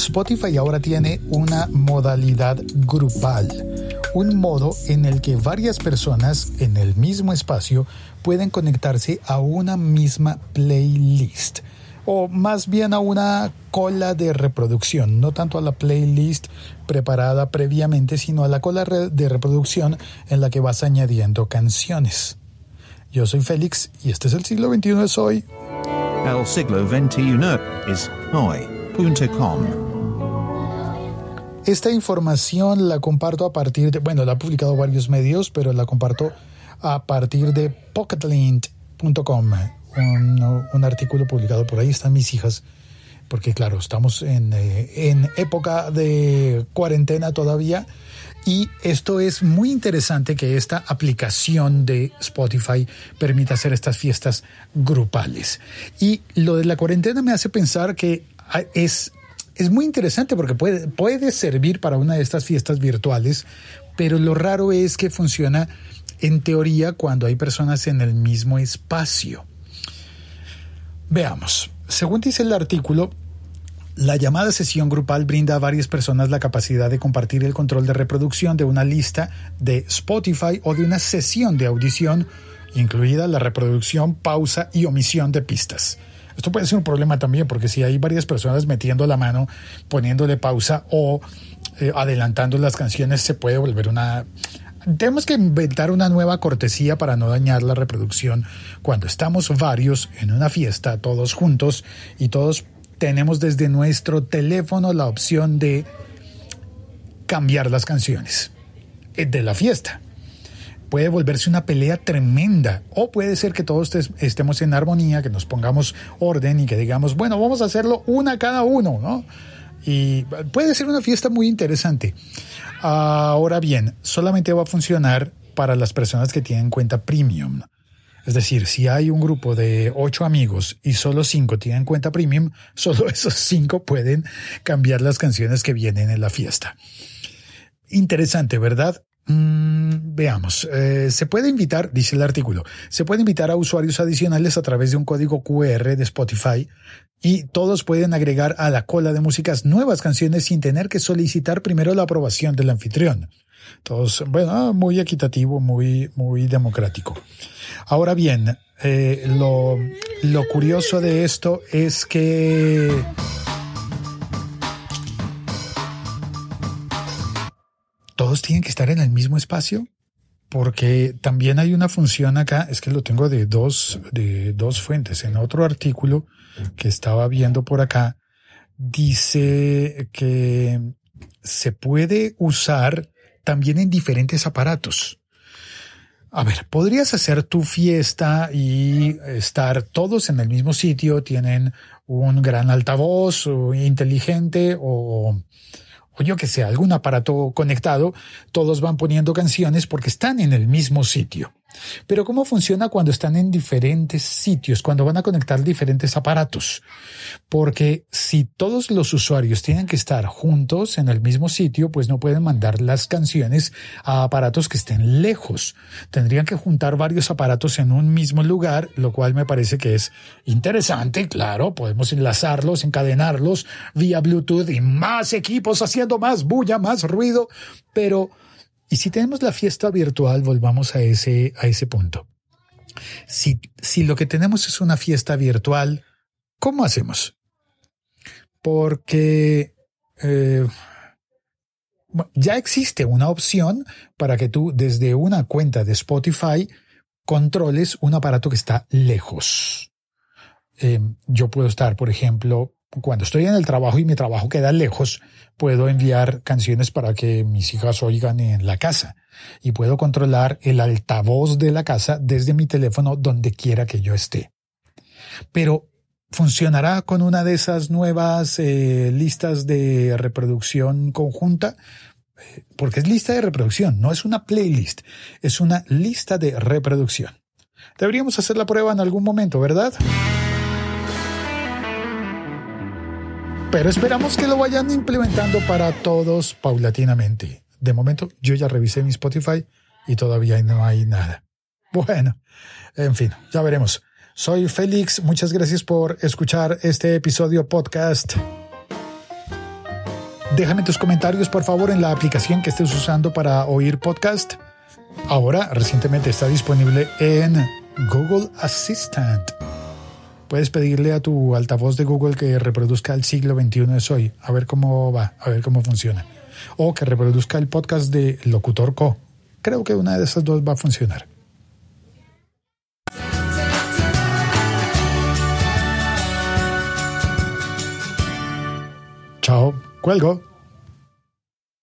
Spotify ahora tiene una modalidad grupal, un modo en el que varias personas en el mismo espacio pueden conectarse a una misma playlist o más bien a una cola de reproducción, no tanto a la playlist preparada previamente, sino a la cola de reproducción en la que vas añadiendo canciones. Yo soy Félix y este es el siglo XXI de Soy. El siglo XXI es hoy.com. Esta información la comparto a partir de, bueno, la ha publicado varios medios, pero la comparto a partir de pocketlint.com, un, artículo publicado por ahí, están mis hijas, porque claro, estamos en, eh, en época de cuarentena todavía. Y esto es muy interesante que esta aplicación de Spotify permita hacer estas fiestas grupales. Y lo de la cuarentena me hace pensar que ah, es, es muy interesante porque puede, puede servir para una de estas fiestas virtuales, pero lo raro es que funciona en teoría cuando hay personas en el mismo espacio. Veamos, según dice el artículo, la llamada sesión grupal brinda a varias personas la capacidad de compartir el control de reproducción de una lista de Spotify o de una sesión de audición, incluida la reproducción, pausa y omisión de pistas. Esto puede ser un problema también porque si hay varias personas metiendo la mano, poniéndole pausa o eh, adelantando las canciones, se puede volver una tenemos que inventar una nueva cortesía para no dañar la reproducción cuando estamos varios en una fiesta, todos juntos y todos tenemos desde nuestro teléfono la opción de cambiar las canciones eh, de la fiesta. Puede volverse una pelea tremenda o puede ser que todos estemos en armonía, que nos pongamos orden y que digamos, bueno, vamos a hacerlo una cada uno, ¿no? Y puede ser una fiesta muy interesante. Ahora bien, solamente va a funcionar para las personas que tienen cuenta premium. Es decir, si hay un grupo de ocho amigos y solo cinco tienen cuenta premium, solo esos cinco pueden cambiar las canciones que vienen en la fiesta. Interesante, ¿verdad? Mm, veamos, eh, se puede invitar, dice el artículo, se puede invitar a usuarios adicionales a través de un código QR de Spotify y todos pueden agregar a la cola de músicas nuevas canciones sin tener que solicitar primero la aprobación del anfitrión. Todos, bueno, muy equitativo, muy, muy democrático. Ahora bien, eh, lo, lo curioso de esto es que todos tienen que estar en el mismo espacio porque también hay una función acá, es que lo tengo de dos, de dos fuentes. En otro artículo que estaba viendo por acá, dice que se puede usar también en diferentes aparatos. A ver, podrías hacer tu fiesta y estar todos en el mismo sitio, tienen un gran altavoz inteligente o o yo que sé, algún aparato conectado, todos van poniendo canciones porque están en el mismo sitio. Pero ¿cómo funciona cuando están en diferentes sitios, cuando van a conectar diferentes aparatos? Porque si todos los usuarios tienen que estar juntos en el mismo sitio, pues no pueden mandar las canciones a aparatos que estén lejos. Tendrían que juntar varios aparatos en un mismo lugar, lo cual me parece que es interesante, claro, podemos enlazarlos, encadenarlos vía Bluetooth y más equipos haciendo más bulla, más ruido, pero y si tenemos la fiesta virtual, volvamos a ese, a ese punto. Si, si lo que tenemos es una fiesta virtual, ¿cómo hacemos? Porque eh, ya existe una opción para que tú desde una cuenta de Spotify controles un aparato que está lejos. Eh, yo puedo estar, por ejemplo, cuando estoy en el trabajo y mi trabajo queda lejos, puedo enviar canciones para que mis hijas oigan en la casa y puedo controlar el altavoz de la casa desde mi teléfono donde quiera que yo esté. Pero funcionará con una de esas nuevas eh, listas de reproducción conjunta eh, porque es lista de reproducción, no es una playlist, es una lista de reproducción. Deberíamos hacer la prueba en algún momento, ¿verdad? Pero esperamos que lo vayan implementando para todos paulatinamente. De momento, yo ya revisé mi Spotify y todavía no hay nada. Bueno, en fin, ya veremos. Soy Félix, muchas gracias por escuchar este episodio podcast. Déjame tus comentarios por favor en la aplicación que estés usando para oír podcast. Ahora recientemente está disponible en Google Assistant. Puedes pedirle a tu altavoz de Google que reproduzca el siglo XXI de hoy, a ver cómo va, a ver cómo funciona. O que reproduzca el podcast de Locutor Co. Creo que una de esas dos va a funcionar. Chao, cuelgo.